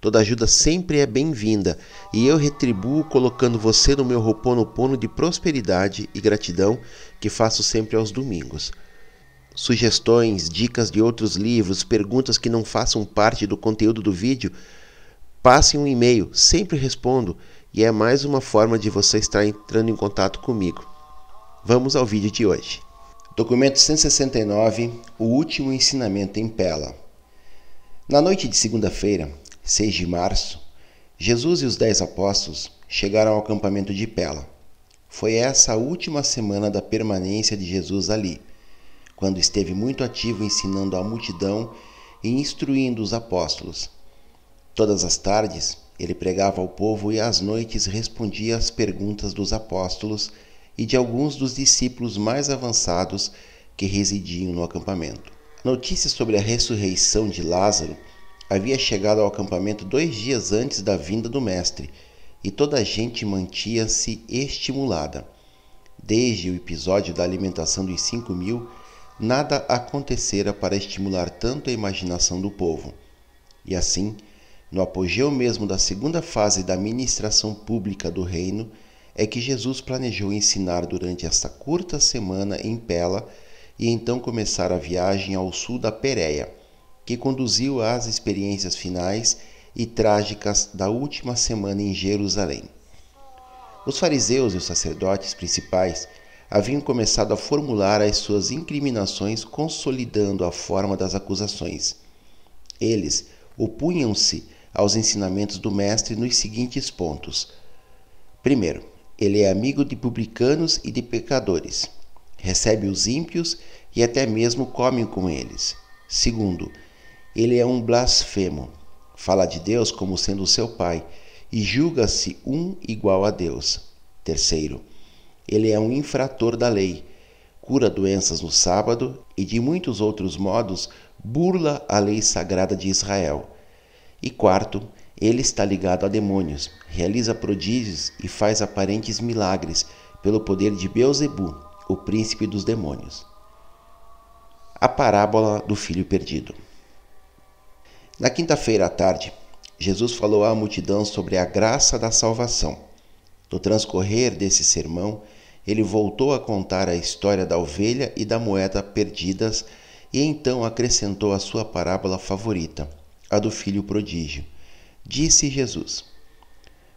Toda ajuda sempre é bem-vinda e eu retribuo colocando você no meu roponopono de prosperidade e gratidão que faço sempre aos domingos. Sugestões, dicas de outros livros, perguntas que não façam parte do conteúdo do vídeo, passe um e-mail, sempre respondo e é mais uma forma de você estar entrando em contato comigo. Vamos ao vídeo de hoje. Documento 169 O último ensinamento em Pela. Na noite de segunda-feira, 6 de março, Jesus e os dez apóstolos chegaram ao acampamento de Pela. Foi essa a última semana da permanência de Jesus ali, quando esteve muito ativo ensinando a multidão e instruindo os apóstolos. Todas as tardes, ele pregava ao povo e às noites respondia às perguntas dos apóstolos e de alguns dos discípulos mais avançados que residiam no acampamento. Notícias sobre a ressurreição de Lázaro havia chegado ao acampamento dois dias antes da vinda do Mestre, e toda a gente mantinha-se estimulada. Desde o episódio da alimentação dos cinco mil, nada acontecera para estimular tanto a imaginação do povo. E assim, no apogeu mesmo da segunda fase da ministração pública do reino, é que Jesus planejou ensinar durante esta curta semana em Pela e então começar a viagem ao sul da Pérea que conduziu às experiências finais e trágicas da última semana em Jerusalém. Os fariseus e os sacerdotes principais haviam começado a formular as suas incriminações, consolidando a forma das acusações. Eles opunham-se aos ensinamentos do Mestre nos seguintes pontos: primeiro, ele é amigo de publicanos e de pecadores, recebe os ímpios e até mesmo come com eles. Segundo, ele é um blasfemo. Fala de Deus como sendo seu pai e julga-se um igual a Deus. Terceiro, ele é um infrator da lei, cura doenças no sábado e de muitos outros modos burla a lei sagrada de Israel. E quarto, ele está ligado a demônios, realiza prodígios e faz aparentes milagres pelo poder de Beuzebu, o príncipe dos demônios. A parábola do filho perdido. Na quinta-feira à tarde, Jesus falou à multidão sobre a graça da salvação. No transcorrer desse sermão, ele voltou a contar a história da ovelha e da moeda perdidas e então acrescentou a sua parábola favorita, a do filho prodígio. Disse Jesus: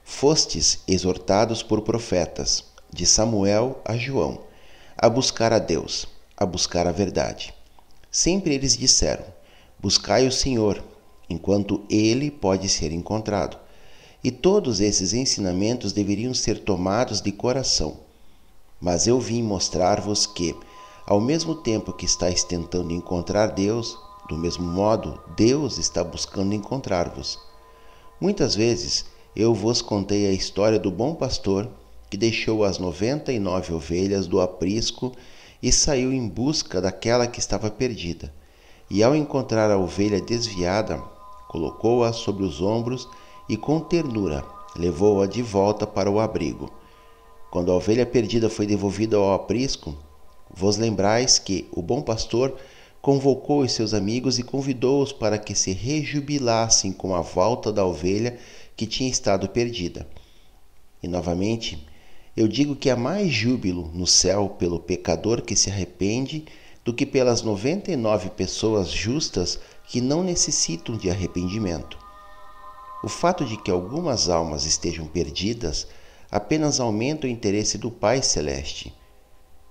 Fostes exortados por profetas, de Samuel a João, a buscar a Deus, a buscar a verdade. Sempre eles disseram: Buscai o Senhor enquanto ele pode ser encontrado. E todos esses ensinamentos deveriam ser tomados de coração. Mas eu vim mostrar-vos que, ao mesmo tempo que estáis tentando encontrar Deus, do mesmo modo, Deus está buscando encontrar-vos. Muitas vezes eu vos contei a história do bom pastor que deixou as noventa e nove ovelhas do aprisco e saiu em busca daquela que estava perdida. E ao encontrar a ovelha desviada, colocou-a sobre os ombros e com ternura levou-a de volta para o abrigo. Quando a ovelha perdida foi devolvida ao aprisco, vos lembrais que o bom pastor convocou os seus amigos e convidou-os para que se rejubilassem com a volta da ovelha que tinha estado perdida. E novamente, eu digo que há mais júbilo no céu pelo pecador que se arrepende do que pelas noventa e nove pessoas justas que não necessitam de arrependimento. O fato de que algumas almas estejam perdidas apenas aumenta o interesse do Pai Celeste.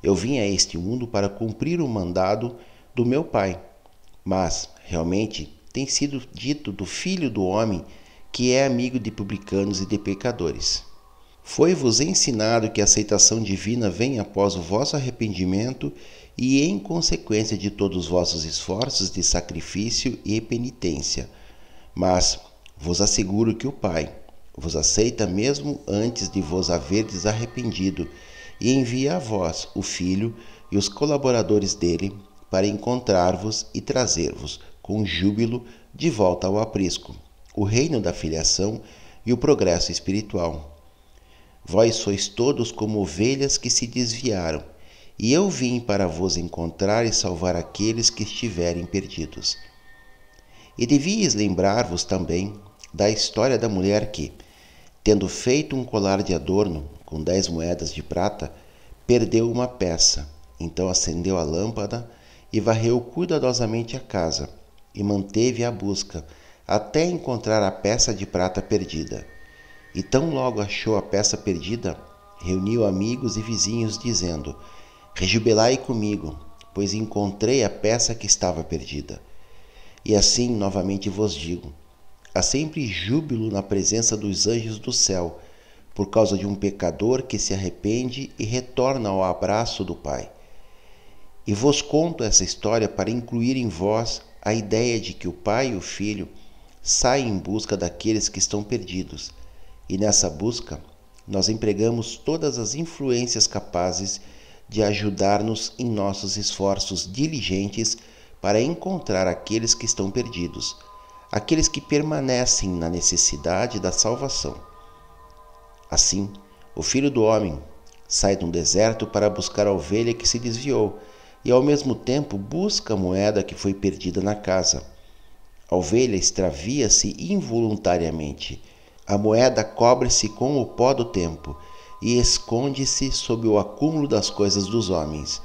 Eu vim a este mundo para cumprir o mandado do meu Pai, mas realmente tem sido dito do Filho do Homem que é amigo de publicanos e de pecadores. Foi-vos ensinado que a aceitação divina vem após o vosso arrependimento e em consequência de todos os vossos esforços de sacrifício e penitência. Mas vos asseguro que o Pai vos aceita mesmo antes de vos haverdes arrependido e envia a vós, o Filho, e os colaboradores dele para encontrar-vos e trazer-vos com júbilo de volta ao aprisco, o reino da filiação e o progresso espiritual. Vós sois todos como ovelhas que se desviaram, e eu vim para vos encontrar e salvar aqueles que estiverem perdidos. E devíeis lembrar-vos também da história da mulher que, tendo feito um colar de adorno com dez moedas de prata, perdeu uma peça. Então acendeu a lâmpada e varreu cuidadosamente a casa e manteve a busca até encontrar a peça de prata perdida. E tão logo achou a peça perdida, reuniu amigos e vizinhos, dizendo: Rejubilai comigo, pois encontrei a peça que estava perdida. E assim novamente vos digo: há sempre júbilo na presença dos anjos do céu, por causa de um pecador que se arrepende e retorna ao abraço do Pai. E vos conto essa história para incluir em vós a ideia de que o Pai e o Filho saem em busca daqueles que estão perdidos, e nessa busca nós empregamos todas as influências capazes de ajudar-nos em nossos esforços diligentes para encontrar aqueles que estão perdidos aqueles que permanecem na necessidade da salvação. Assim, o Filho do Homem sai de um deserto para buscar a ovelha que se desviou e, ao mesmo tempo, busca a moeda que foi perdida na casa. A ovelha extravia-se involuntariamente. A moeda cobre-se com o pó do tempo e esconde-se sob o acúmulo das coisas dos homens.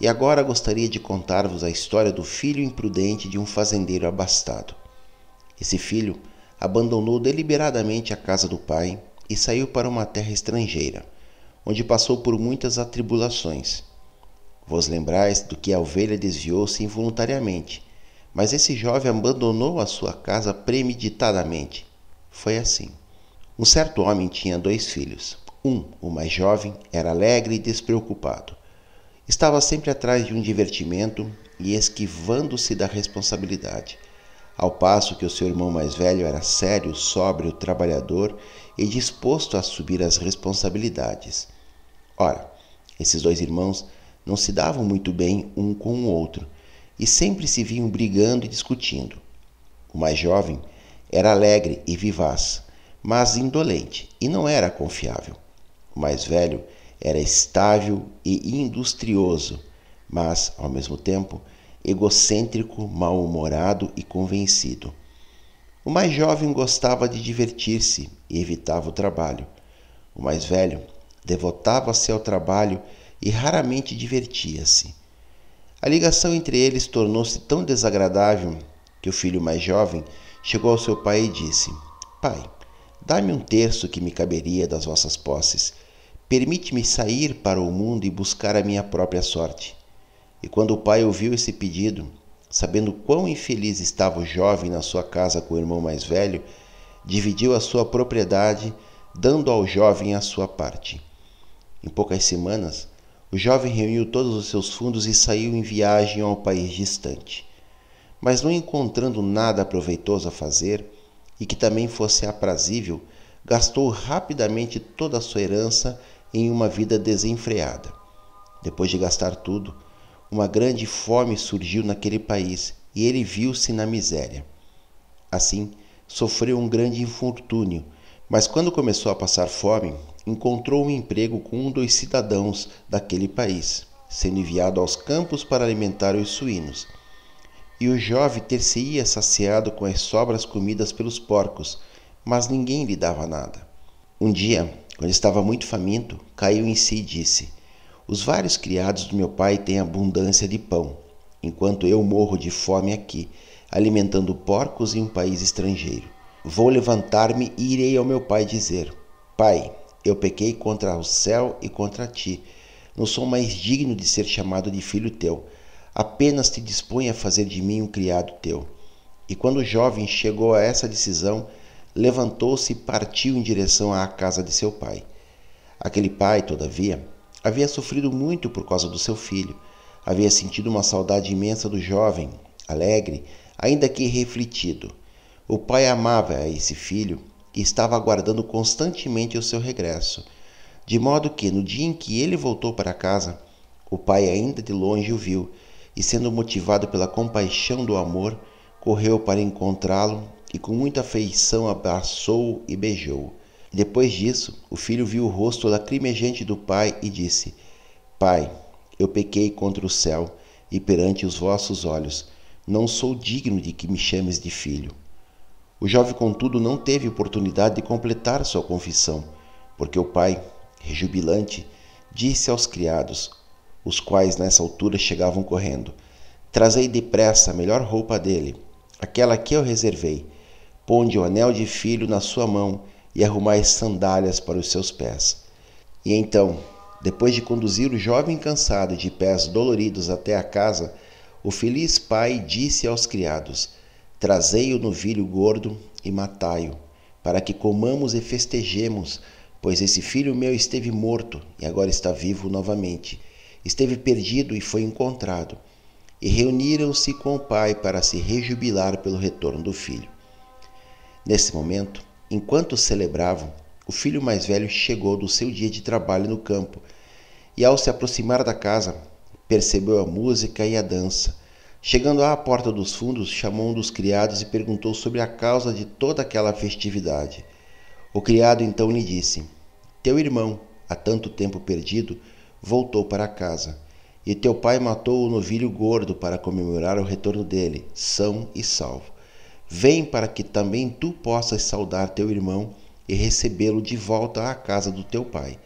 E agora gostaria de contar-vos a história do filho imprudente de um fazendeiro abastado. Esse filho abandonou deliberadamente a casa do pai e saiu para uma terra estrangeira, onde passou por muitas atribulações. Vos lembrais do que a ovelha desviou-se involuntariamente, mas esse jovem abandonou a sua casa premeditadamente. Foi assim. Um certo homem tinha dois filhos. Um, o mais jovem, era alegre e despreocupado. Estava sempre atrás de um divertimento e esquivando-se da responsabilidade ao passo que o seu irmão mais velho era sério, sóbrio, trabalhador e disposto a assumir as responsabilidades. Ora, esses dois irmãos não se davam muito bem um com o outro e sempre se vinham brigando e discutindo. O mais jovem era alegre e vivaz, mas indolente e não era confiável. O mais velho era estável e industrioso, mas, ao mesmo tempo, egocêntrico, mal-humorado e convencido. O mais jovem gostava de divertir-se e evitava o trabalho. O mais velho devotava-se ao trabalho e raramente divertia-se. A ligação entre eles tornou-se tão desagradável que o filho mais jovem chegou ao seu pai e disse: Pai, dá-me um terço que me caberia das vossas posses. Permite-me sair para o mundo e buscar a minha própria sorte. E quando o pai ouviu esse pedido, sabendo quão infeliz estava o jovem na sua casa com o irmão mais velho, dividiu a sua propriedade, dando ao jovem a sua parte. Em poucas semanas, O jovem reuniu todos os seus fundos e saiu em viagem a um país distante. Mas não encontrando nada aproveitoso a fazer e que também fosse aprazível, gastou rapidamente toda a sua herança em uma vida desenfreada. Depois de gastar tudo, uma grande fome surgiu naquele país e ele viu-se na miséria. Assim, sofreu um grande infortúnio, mas quando começou a passar fome, encontrou um emprego com um dos cidadãos daquele país, sendo enviado aos campos para alimentar os suínos. E o jovem ter-se-ia saciado com as sobras comidas pelos porcos, mas ninguém lhe dava nada. Um dia, quando estava muito faminto, caiu em si e disse: Os vários criados do meu pai têm abundância de pão, enquanto eu morro de fome aqui, alimentando porcos em um país estrangeiro. Vou levantar-me e irei ao meu pai dizer: Pai, eu pequei contra o céu e contra ti. Não sou mais digno de ser chamado de filho teu. Apenas te dispõe a fazer de mim um criado teu. E quando o jovem chegou a essa decisão, levantou-se e partiu em direção à casa de seu pai. Aquele pai, todavia, havia sofrido muito por causa do seu filho. Havia sentido uma saudade imensa do jovem, alegre, ainda que refletido. O pai amava a esse filho e estava aguardando constantemente o seu regresso, de modo que, no dia em que ele voltou para casa, o pai ainda de longe o viu e, sendo motivado pela compaixão do amor, correu para encontrá-lo e com muita afeição abraçou e beijou. Depois disso, o filho viu o rosto lacrimejante do pai e disse: Pai, eu pequei contra o céu e perante os vossos olhos. Não sou digno de que me chames de filho. O jovem, contudo, não teve oportunidade de completar sua confissão, porque o pai, rejubilante, disse aos criados, os quais nessa altura chegavam correndo: Trazei depressa a melhor roupa dele, aquela que eu reservei. Ponde o anel de filho na sua mão e arrumai sandálias para os seus pés. E então, depois de conduzir o jovem cansado de pés doloridos até a casa, o feliz pai disse aos criados: Trazei o novilho gordo e matai-o, para que comamos e festejemos, pois esse filho meu esteve morto e agora está vivo novamente. Esteve perdido e foi encontrado. E reuniram-se com o pai para se rejubilar pelo retorno do filho. Nesse momento, enquanto celebravam, o filho mais velho chegou do seu dia de trabalho no campo e, ao se aproximar da casa, percebeu a música e a dança Chegando à porta dos fundos, chamou um dos criados e perguntou sobre a causa de toda aquela festividade. O criado então lhe disse: Teu irmão, há tanto tempo perdido, voltou para casa, e teu pai matou o novilho gordo para comemorar o retorno dele, são e salvo. Vem para que também tu possas saudar teu irmão e recebê-lo de volta à casa do teu pai.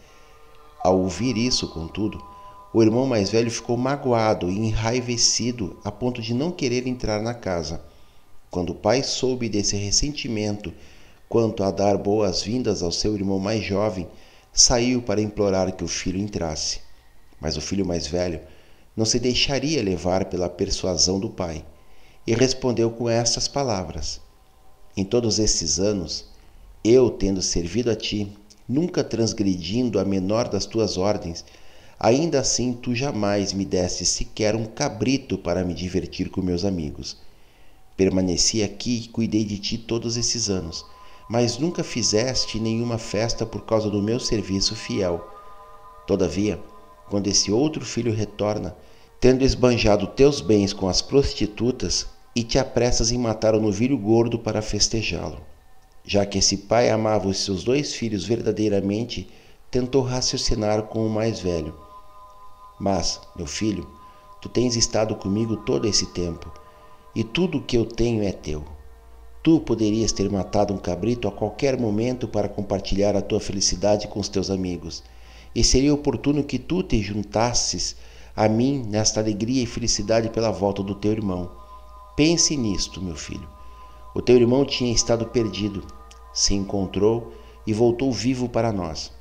Ao ouvir isso, contudo, o irmão mais velho ficou magoado e enraivecido a ponto de não querer entrar na casa. Quando o pai soube desse ressentimento quanto a dar boas-vindas ao seu irmão mais jovem, saiu para implorar que o filho entrasse. Mas o filho mais velho não se deixaria levar pela persuasão do pai e respondeu com estas palavras: Em todos esses anos, eu, tendo servido a ti, nunca transgredindo a menor das tuas ordens, Ainda assim, tu jamais me deste sequer um cabrito para me divertir com meus amigos. Permaneci aqui e cuidei de ti todos esses anos, mas nunca fizeste nenhuma festa por causa do meu serviço fiel. Todavia, quando esse outro filho retorna, tendo esbanjado teus bens com as prostitutas, e te apressas em matar o novilho gordo para festejá-lo. Já que esse pai amava os seus dois filhos verdadeiramente, tentou raciocinar com o mais velho mas, meu filho, tu tens estado comigo todo esse tempo, e tudo o que eu tenho é teu. Tu poderias ter matado um cabrito a qualquer momento para compartilhar a tua felicidade com os teus amigos, e seria oportuno que tu te juntasses a mim nesta alegria e felicidade pela volta do teu irmão. Pense nisto, meu filho. O teu irmão tinha estado perdido, se encontrou e voltou vivo para nós.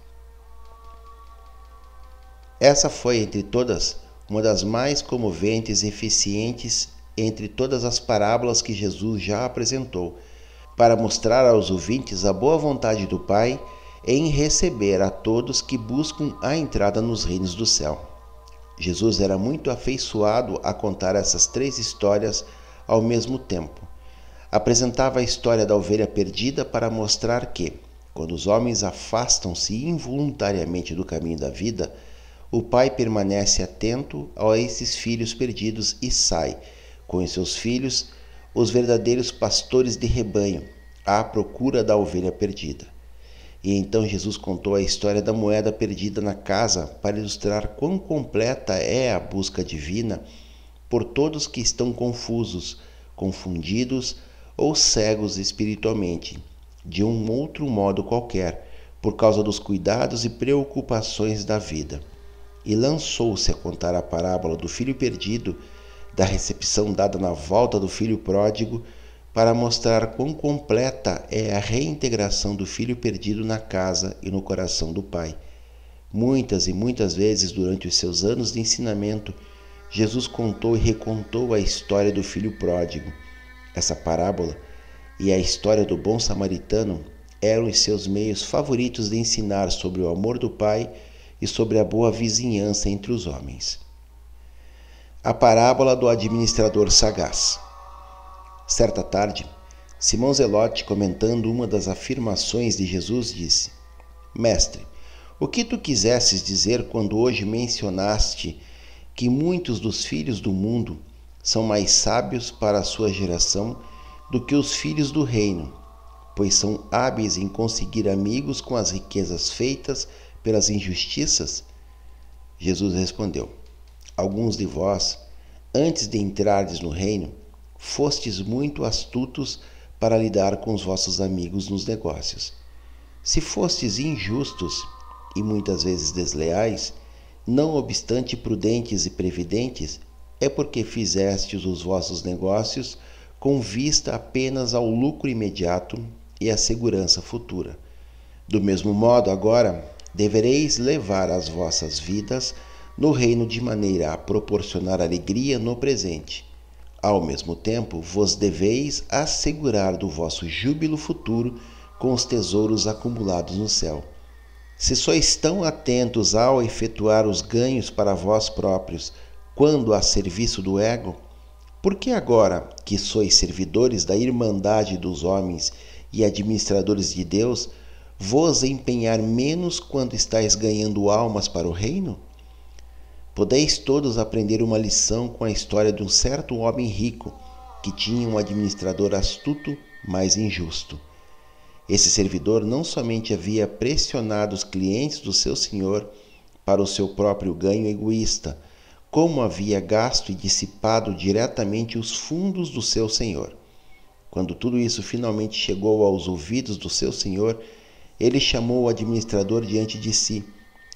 Essa foi, entre todas, uma das mais comoventes e eficientes entre todas as parábolas que Jesus já apresentou, para mostrar aos ouvintes a boa vontade do Pai em receber a todos que buscam a entrada nos reinos do céu. Jesus era muito afeiçoado a contar essas três histórias ao mesmo tempo. Apresentava a história da ovelha perdida para mostrar que, quando os homens afastam-se involuntariamente do caminho da vida, o pai permanece atento a esses filhos perdidos e sai, com os seus filhos, os verdadeiros pastores de rebanho, à procura da ovelha perdida. E então Jesus contou a história da moeda perdida na casa para ilustrar quão completa é a busca divina por todos que estão confusos, confundidos ou cegos espiritualmente, de um outro modo qualquer, por causa dos cuidados e preocupações da vida. E lançou-se a contar a parábola do filho perdido, da recepção dada na volta do filho pródigo para mostrar quão completa é a reintegração do filho perdido na casa e no coração do Pai. Muitas e muitas vezes durante os seus anos de ensinamento, Jesus contou e recontou a história do filho pródigo. Essa parábola e a história do bom samaritano eram os seus meios favoritos de ensinar sobre o amor do Pai e sobre a boa vizinhança entre os homens. A parábola do administrador sagaz. Certa tarde, Simão Zelote, comentando uma das afirmações de Jesus, disse: Mestre, o que tu quisesses dizer quando hoje mencionaste que muitos dos filhos do mundo são mais sábios para a sua geração do que os filhos do reino, pois são hábeis em conseguir amigos com as riquezas feitas pelas injustiças? Jesus respondeu: Alguns de vós, antes de entrardes no reino, fostes muito astutos para lidar com os vossos amigos nos negócios. Se fostes injustos e muitas vezes desleais, não obstante prudentes e previdentes, é porque fizestes os vossos negócios com vista apenas ao lucro imediato e à segurança futura. Do mesmo modo, agora, devereis levar as vossas vidas no reino de maneira a proporcionar alegria no presente ao mesmo tempo, vos deveis assegurar do vosso júbilo futuro com os tesouros acumulados no céu. Se só estão atentos ao efetuar os ganhos para vós próprios, quando a serviço do ego, por que agora que sois servidores da irmandade dos homens e administradores de Deus, vos empenhar menos quando estáis ganhando almas para o reino? Podeis todos aprender uma lição com a história de um certo homem rico que tinha um administrador astuto, mas injusto. Esse servidor não somente havia pressionado os clientes do seu senhor para o seu próprio ganho egoísta, como havia gasto e dissipado diretamente os fundos do seu senhor. Quando tudo isso finalmente chegou aos ouvidos do seu senhor, ele chamou o administrador diante de si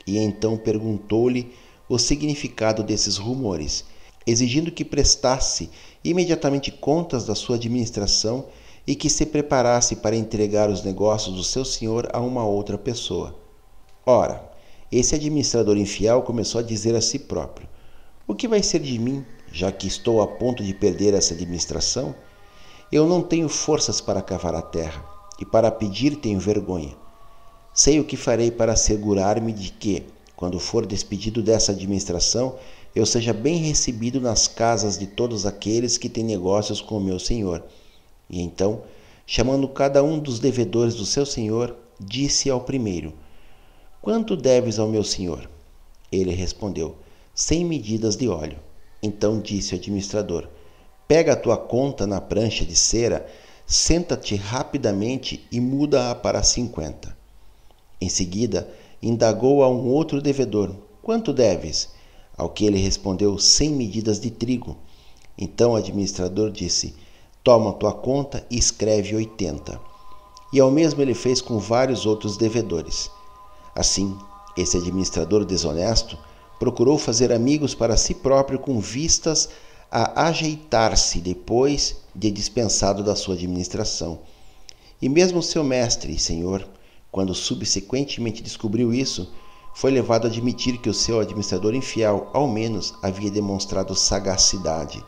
e então perguntou-lhe o significado desses rumores, exigindo que prestasse imediatamente contas da sua administração e que se preparasse para entregar os negócios do seu senhor a uma outra pessoa. Ora, esse administrador infiel começou a dizer a si próprio: O que vai ser de mim, já que estou a ponto de perder essa administração? Eu não tenho forças para cavar a terra, e para pedir tenho vergonha. Sei o que farei para assegurar-me de que, quando for despedido dessa administração, eu seja bem recebido nas casas de todos aqueles que têm negócios com o meu senhor. E então, chamando cada um dos devedores do seu senhor, disse ao primeiro: Quanto deves ao meu senhor? Ele respondeu: Cem medidas de óleo. Então disse o administrador: Pega a tua conta na prancha de cera, senta-te rapidamente e muda-a para cinquenta. Em seguida, indagou a um outro devedor: Quanto deves? Ao que ele respondeu: Cem medidas de trigo. Então o administrador disse: Toma tua conta e escreve oitenta. E ao mesmo ele fez com vários outros devedores. Assim, esse administrador desonesto procurou fazer amigos para si próprio com vistas a ajeitar-se depois de dispensado da sua administração. E mesmo seu mestre e senhor quando subsequentemente descobriu isso, foi levado a admitir que o seu administrador infiel, ao menos, havia demonstrado sagacidade,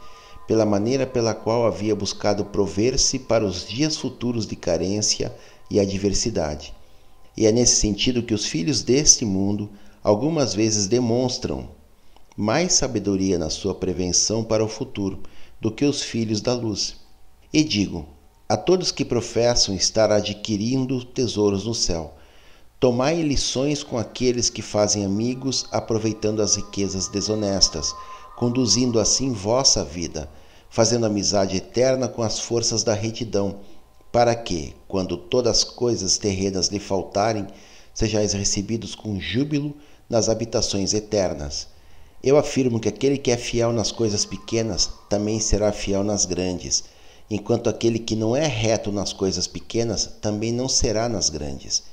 pela maneira pela qual havia buscado prover-se para os dias futuros de carência e adversidade. E é nesse sentido que os filhos deste mundo algumas vezes demonstram mais sabedoria na sua prevenção para o futuro do que os filhos da luz. E digo a todos que professam estar adquirindo tesouros no céu: tomai lições com aqueles que fazem amigos, aproveitando as riquezas desonestas, conduzindo assim vossa vida, fazendo amizade eterna com as forças da retidão, para que, quando todas as coisas terrenas lhe faltarem, sejais recebidos com júbilo nas habitações eternas. Eu afirmo que aquele que é fiel nas coisas pequenas também será fiel nas grandes, enquanto aquele que não é reto nas coisas pequenas também não será nas grandes.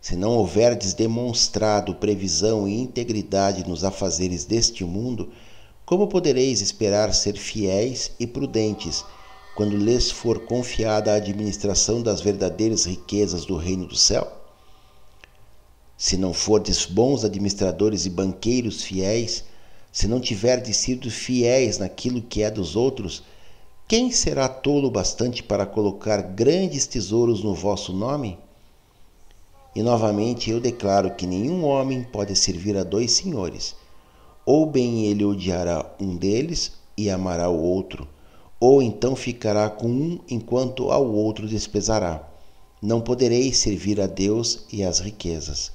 Se não houverdes demonstrado previsão e integridade nos afazeres deste mundo, como podereis esperar ser fiéis e prudentes quando lhes for confiada a administração das verdadeiras riquezas do reino do céu? Se não fordes bons administradores e banqueiros fiéis, se não tiverdes sido fiéis naquilo que é dos outros, quem será tolo bastante para colocar grandes tesouros no vosso nome? E novamente eu declaro que nenhum homem pode servir a dois senhores. Ou bem ele odiará um deles e amará o outro, ou então ficará com um enquanto ao outro desprezará. Não podereis servir a Deus e às riquezas.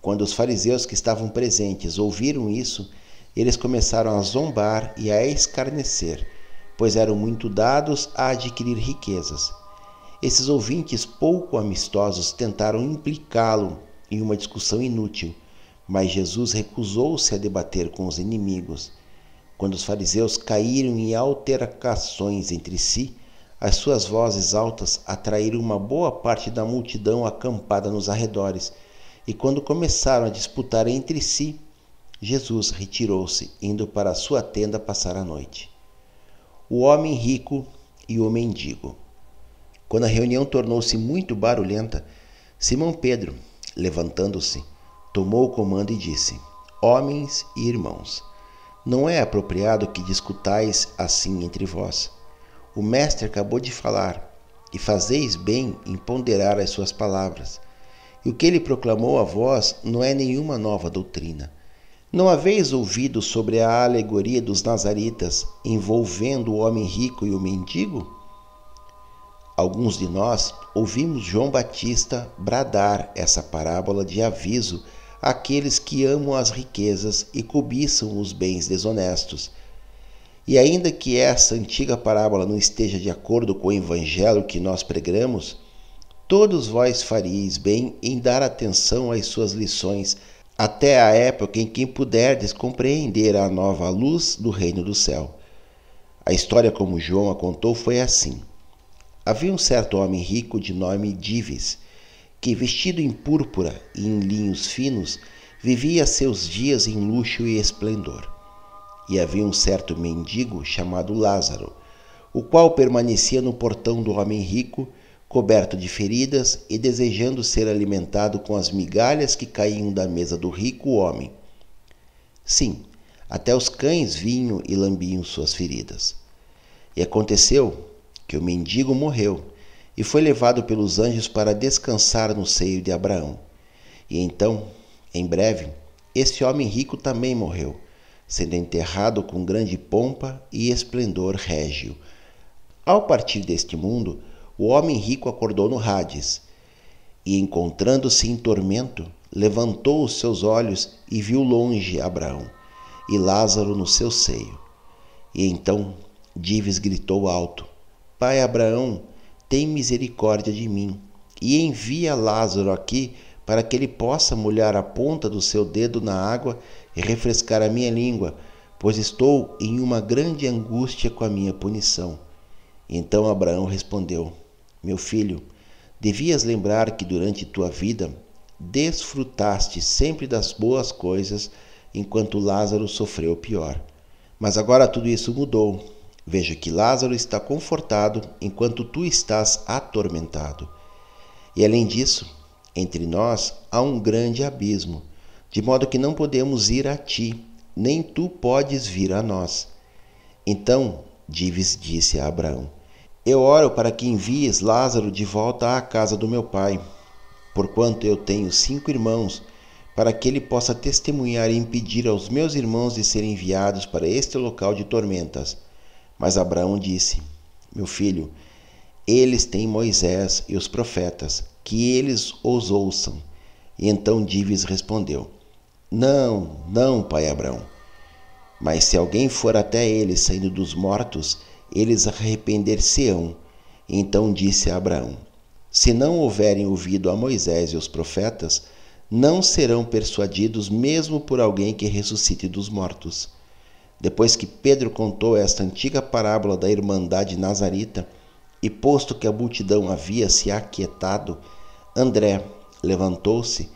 Quando os fariseus que estavam presentes ouviram isso, eles começaram a zombar e a escarnecer, pois eram muito dados a adquirir riquezas. Esses ouvintes pouco amistosos tentaram implicá-lo em uma discussão inútil, mas Jesus recusou-se a debater com os inimigos. Quando os fariseus caíram em altercações entre si, as suas vozes altas atraíram uma boa parte da multidão acampada nos arredores e quando começaram a disputar entre si, Jesus retirou-se, indo para a sua tenda passar a noite. O homem rico e o mendigo. Quando a reunião tornou-se muito barulhenta, Simão Pedro, levantando-se, tomou o comando e disse: Homens e irmãos, não é apropriado que discutais assim entre vós. O Mestre acabou de falar, e fazeis bem em ponderar as suas palavras e o que ele proclamou a vós não é nenhuma nova doutrina. Não haveis ouvido sobre a alegoria dos Nazaritas envolvendo o homem rico e o mendigo? Alguns de nós ouvimos João Batista bradar essa parábola de aviso àqueles que amam as riquezas e cobiçam os bens desonestos. E ainda que essa antiga parábola não esteja de acordo com o evangelho que nós pregamos, Todos vós faríeis bem em dar atenção às suas lições, até a época em que puderdes compreender a nova luz do reino do céu. A história como João a contou foi assim. Havia um certo homem rico de nome Dives, que, vestido em púrpura e em linhos finos, vivia seus dias em luxo e esplendor. E havia um certo mendigo chamado Lázaro, o qual permanecia no portão do homem rico, coberto de feridas e desejando ser alimentado com as migalhas que caíam da mesa do rico homem. Sim, até os cães vinham e lambiam suas feridas. E aconteceu que o mendigo morreu e foi levado pelos anjos para descansar no seio de Abraão. E então, em breve, esse homem rico também morreu, sendo enterrado com grande pompa e esplendor régio. Ao partir deste mundo, o homem rico acordou no Hades e, encontrando-se em tormento, levantou os seus olhos e viu longe Abraão e Lázaro no seu seio. E então Dives gritou alto: Pai Abraão, tem misericórdia de mim e envia Lázaro aqui para que ele possa molhar a ponta do seu dedo na água e refrescar a minha língua, pois estou em uma grande angústia com a minha punição. Então Abraão respondeu: meu filho, devias lembrar que durante tua vida desfrutaste sempre das boas coisas, enquanto Lázaro sofreu pior. Mas agora tudo isso mudou. Veja que Lázaro está confortado enquanto tu estás atormentado. E além disso, entre nós há um grande abismo, de modo que não podemos ir a ti, nem tu podes vir a nós. Então Dives disse a Abraão: eu oro para que envies Lázaro de volta à casa do meu pai, porquanto eu tenho cinco irmãos, para que ele possa testemunhar e impedir aos meus irmãos de serem enviados para este local de tormentas. Mas Abraão disse: Meu filho, eles têm Moisés e os profetas, que eles os ouçam. E então Dives respondeu: Não, não, pai Abraão. Mas se alguém for até eles saindo dos mortos, eles arrepender-se-ão. Então disse Abraão: Se não houverem ouvido a Moisés e os profetas, não serão persuadidos mesmo por alguém que ressuscite dos mortos. Depois que Pedro contou esta antiga parábola da Irmandade Nazarita, e posto que a multidão havia se aquietado, André levantou-se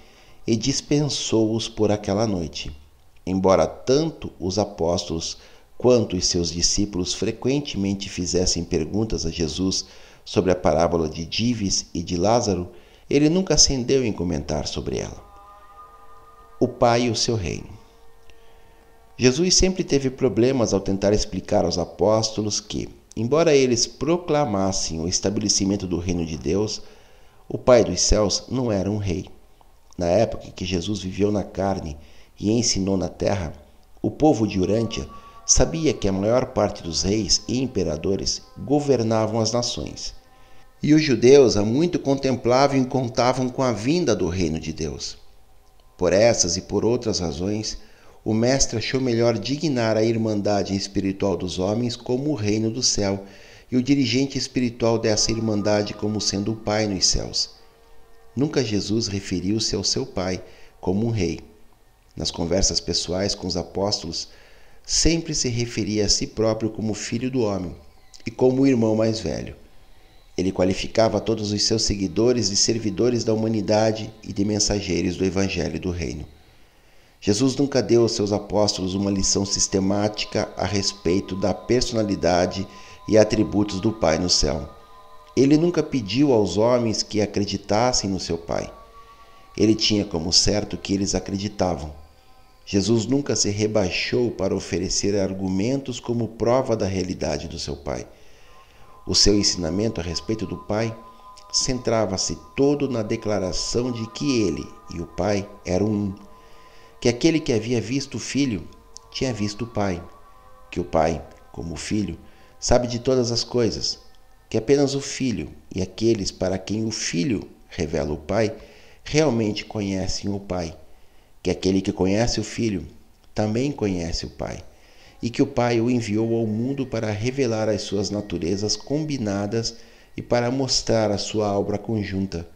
e dispensou-os por aquela noite. Embora tanto os apóstolos quanto os seus discípulos frequentemente fizessem perguntas a Jesus sobre a parábola de Dives e de Lázaro, ele nunca acendeu em comentar sobre ela o Pai e o seu reino. Jesus sempre teve problemas ao tentar explicar aos apóstolos que, embora eles proclamassem o estabelecimento do reino de Deus, o Pai dos céus não era um rei. Na época em que Jesus viveu na carne e ensinou na terra, o povo de Urântia sabia que a maior parte dos reis e imperadores governavam as nações. E os judeus há muito contemplavam e contavam com a vinda do reino de Deus. Por essas e por outras razões, o Mestre achou melhor dignar a irmandade espiritual dos homens como o reino do céu e o dirigente espiritual dessa irmandade como sendo o Pai nos céus. Nunca Jesus referiu-se ao seu Pai como um rei. Nas conversas pessoais com os apóstolos, sempre se referia a si próprio como filho do homem e como o irmão mais velho. Ele qualificava todos os seus seguidores de servidores da humanidade e de mensageiros do Evangelho do Reino. Jesus nunca deu aos seus apóstolos uma lição sistemática a respeito da personalidade e atributos do Pai no céu. Ele nunca pediu aos homens que acreditassem no seu Pai. Ele tinha como certo que eles acreditavam. Jesus nunca se rebaixou para oferecer argumentos como prova da realidade do seu Pai. O seu ensinamento a respeito do Pai centrava-se todo na declaração de que ele e o Pai eram um, que aquele que havia visto o Filho tinha visto o Pai, que o Pai, como o Filho, sabe de todas as coisas, que apenas o Filho e aqueles para quem o Filho revela o Pai realmente conhecem o Pai, que aquele que conhece o Filho também conhece o Pai e que o Pai o enviou ao mundo para revelar as suas naturezas combinadas e para mostrar a sua obra conjunta.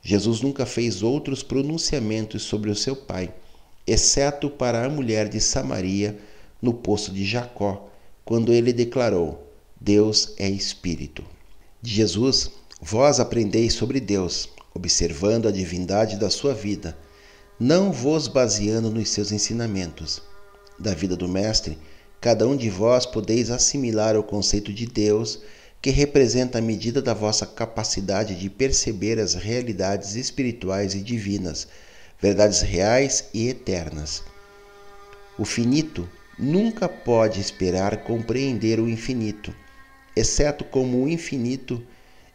Jesus nunca fez outros pronunciamentos sobre o seu Pai, exceto para a mulher de Samaria no poço de Jacó, quando ele declarou: Deus é Espírito. De Jesus, vós aprendeis sobre Deus, observando a divindade da sua vida, não vos baseando nos seus ensinamentos da vida do Mestre, cada um de vós podeis assimilar o conceito de Deus, que representa a medida da vossa capacidade de perceber as realidades espirituais e divinas, verdades reais e eternas. O finito nunca pode esperar compreender o infinito, exceto como o infinito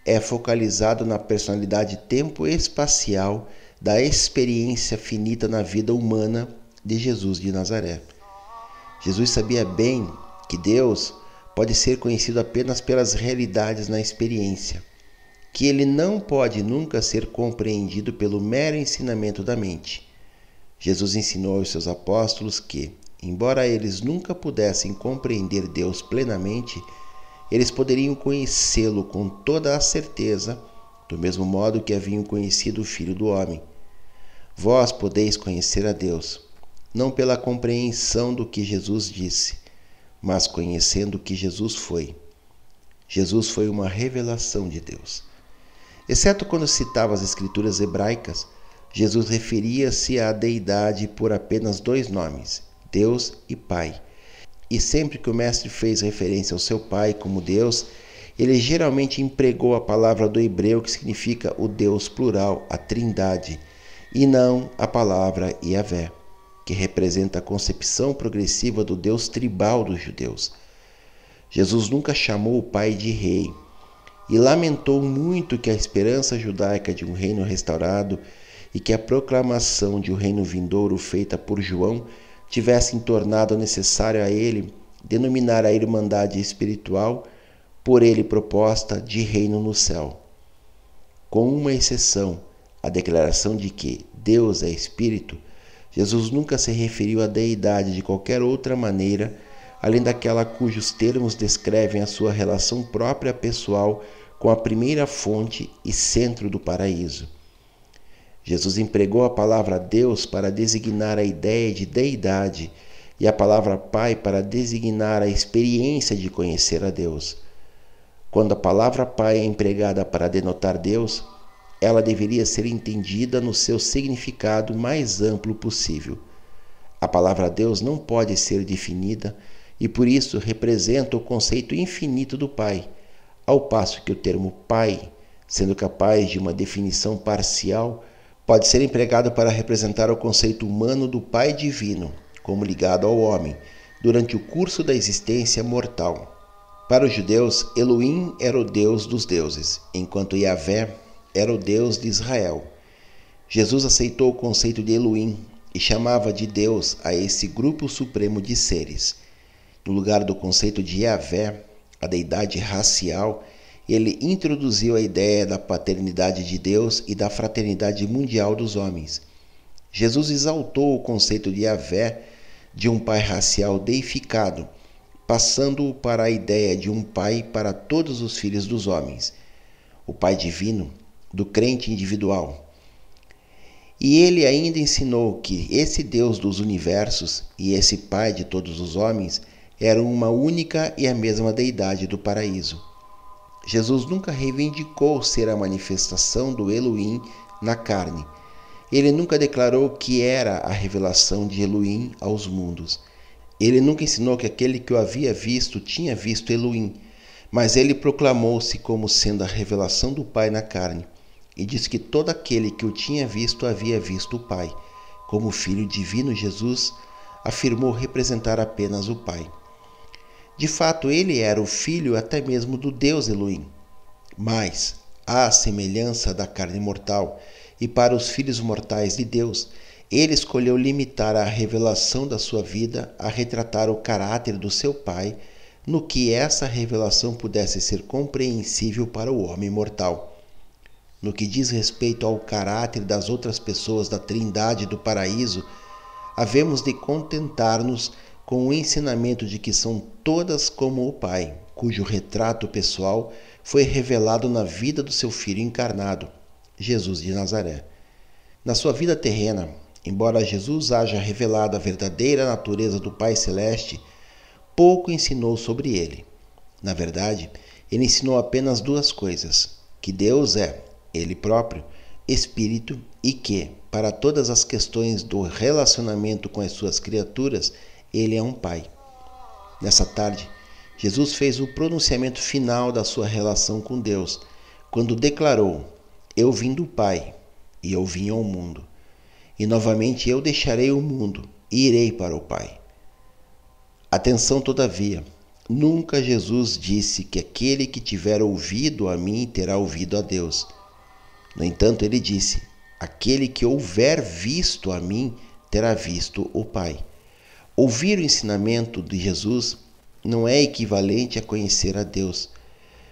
é focalizado na personalidade tempo-espacial da experiência finita na vida humana de Jesus de Nazaré. Jesus sabia bem que Deus pode ser conhecido apenas pelas realidades na experiência, que ele não pode nunca ser compreendido pelo mero ensinamento da mente. Jesus ensinou aos seus apóstolos que, embora eles nunca pudessem compreender Deus plenamente, eles poderiam conhecê-lo com toda a certeza, do mesmo modo que haviam conhecido o Filho do Homem. Vós podeis conhecer a Deus, não pela compreensão do que Jesus disse, mas conhecendo o que Jesus foi. Jesus foi uma revelação de Deus. Exceto quando citava as escrituras hebraicas, Jesus referia-se à deidade por apenas dois nomes, Deus e Pai. E sempre que o Mestre fez referência ao seu Pai como Deus, ele geralmente empregou a palavra do hebreu que significa o Deus plural, a Trindade, e não a palavra Yahvé que representa a concepção progressiva do Deus tribal dos judeus. Jesus nunca chamou o pai de rei e lamentou muito que a esperança judaica de um reino restaurado e que a proclamação de um reino vindouro feita por João tivessem tornado necessário a ele denominar a Irmandade Espiritual, por ele proposta, de reino no céu. Com uma exceção, a declaração de que Deus é Espírito, Jesus nunca se referiu à deidade de qualquer outra maneira, além daquela cujos termos descrevem a sua relação própria pessoal com a primeira fonte e centro do paraíso. Jesus empregou a palavra Deus para designar a ideia de deidade e a palavra Pai para designar a experiência de conhecer a Deus. Quando a palavra Pai é empregada para denotar Deus, ela deveria ser entendida no seu significado mais amplo possível. A palavra Deus não pode ser definida e por isso representa o conceito infinito do Pai, ao passo que o termo Pai, sendo capaz de uma definição parcial, pode ser empregado para representar o conceito humano do Pai divino, como ligado ao homem, durante o curso da existência mortal. Para os judeus, Elohim era o Deus dos deuses, enquanto Yahvé era o Deus de Israel. Jesus aceitou o conceito de Elohim e chamava de Deus a esse grupo supremo de seres. No lugar do conceito de Yahvé, a deidade racial, ele introduziu a ideia da paternidade de Deus e da fraternidade mundial dos homens. Jesus exaltou o conceito de Yahvé de um pai racial deificado, passando-o para a ideia de um pai para todos os filhos dos homens, o pai divino do crente individual. E ele ainda ensinou que esse Deus dos universos e esse Pai de todos os homens eram uma única e a mesma deidade do paraíso. Jesus nunca reivindicou ser a manifestação do Elohim na carne, ele nunca declarou que era a revelação de Elohim aos mundos. Ele nunca ensinou que aquele que o havia visto tinha visto Elohim, mas ele proclamou-se como sendo a revelação do Pai na carne, e disse que todo aquele que o tinha visto havia visto o Pai. Como o Filho divino Jesus afirmou representar apenas o Pai. De fato, ele era o filho até mesmo do Deus Elohim. Mas, à semelhança da carne mortal, e para os filhos mortais de Deus, ele escolheu limitar a revelação da sua vida a retratar o caráter do seu Pai, no que essa revelação pudesse ser compreensível para o homem mortal. No que diz respeito ao caráter das outras pessoas da Trindade do paraíso, havemos de contentar-nos com o ensinamento de que são todas como o Pai, cujo retrato pessoal foi revelado na vida do seu Filho encarnado Jesus de Nazaré. Na sua vida terrena, embora Jesus haja revelado a verdadeira natureza do Pai Celeste, pouco ensinou sobre ele. Na verdade, ele ensinou apenas duas coisas: que Deus é, Ele próprio, Espírito e que, para todas as questões do relacionamento com as suas criaturas, Ele é um Pai. Nessa tarde, Jesus fez o pronunciamento final da sua relação com Deus, quando declarou eu vim do Pai, e eu vim ao mundo. E novamente eu deixarei o mundo e irei para o Pai. Atenção, todavia, nunca Jesus disse que aquele que tiver ouvido a mim terá ouvido a Deus. No entanto, ele disse: aquele que houver visto a mim terá visto o Pai. Ouvir o ensinamento de Jesus não é equivalente a conhecer a Deus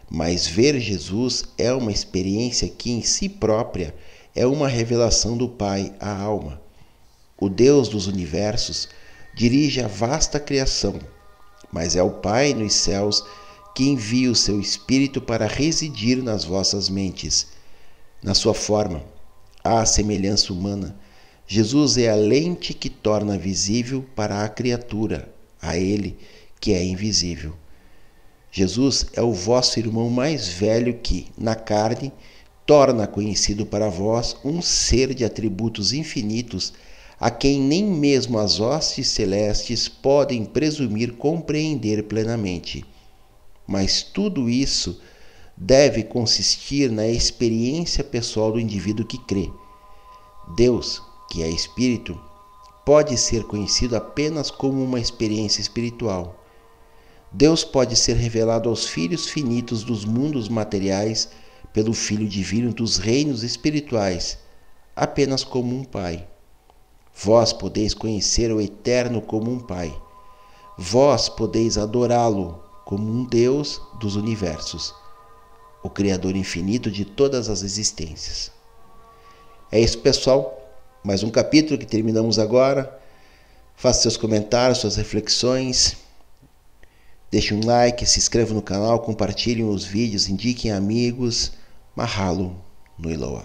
mas ver Jesus é uma experiência que em si própria é uma revelação do Pai à alma. O Deus dos universos dirige a vasta criação, mas é o Pai nos céus que envia o seu Espírito para residir nas vossas mentes. Na sua forma, à semelhança humana, Jesus é a lente que torna visível para a criatura, a Ele que é invisível. Jesus é o vosso irmão mais velho que, na carne, torna conhecido para vós um ser de atributos infinitos, a quem nem mesmo as hostes celestes podem presumir compreender plenamente. Mas tudo isso deve consistir na experiência pessoal do indivíduo que crê. Deus, que é espírito, pode ser conhecido apenas como uma experiência espiritual. Deus pode ser revelado aos filhos finitos dos mundos materiais pelo Filho divino dos reinos espirituais, apenas como um pai. Vós podeis conhecer o Eterno como um pai. Vós podeis adorá-lo como um Deus dos universos, o Criador infinito de todas as existências. É isso, pessoal. Mais um capítulo que terminamos agora. Faça seus comentários, suas reflexões. Deixe um like, se inscreva no canal, compartilhem os vídeos, indiquem amigos. Mahalo no Iloa.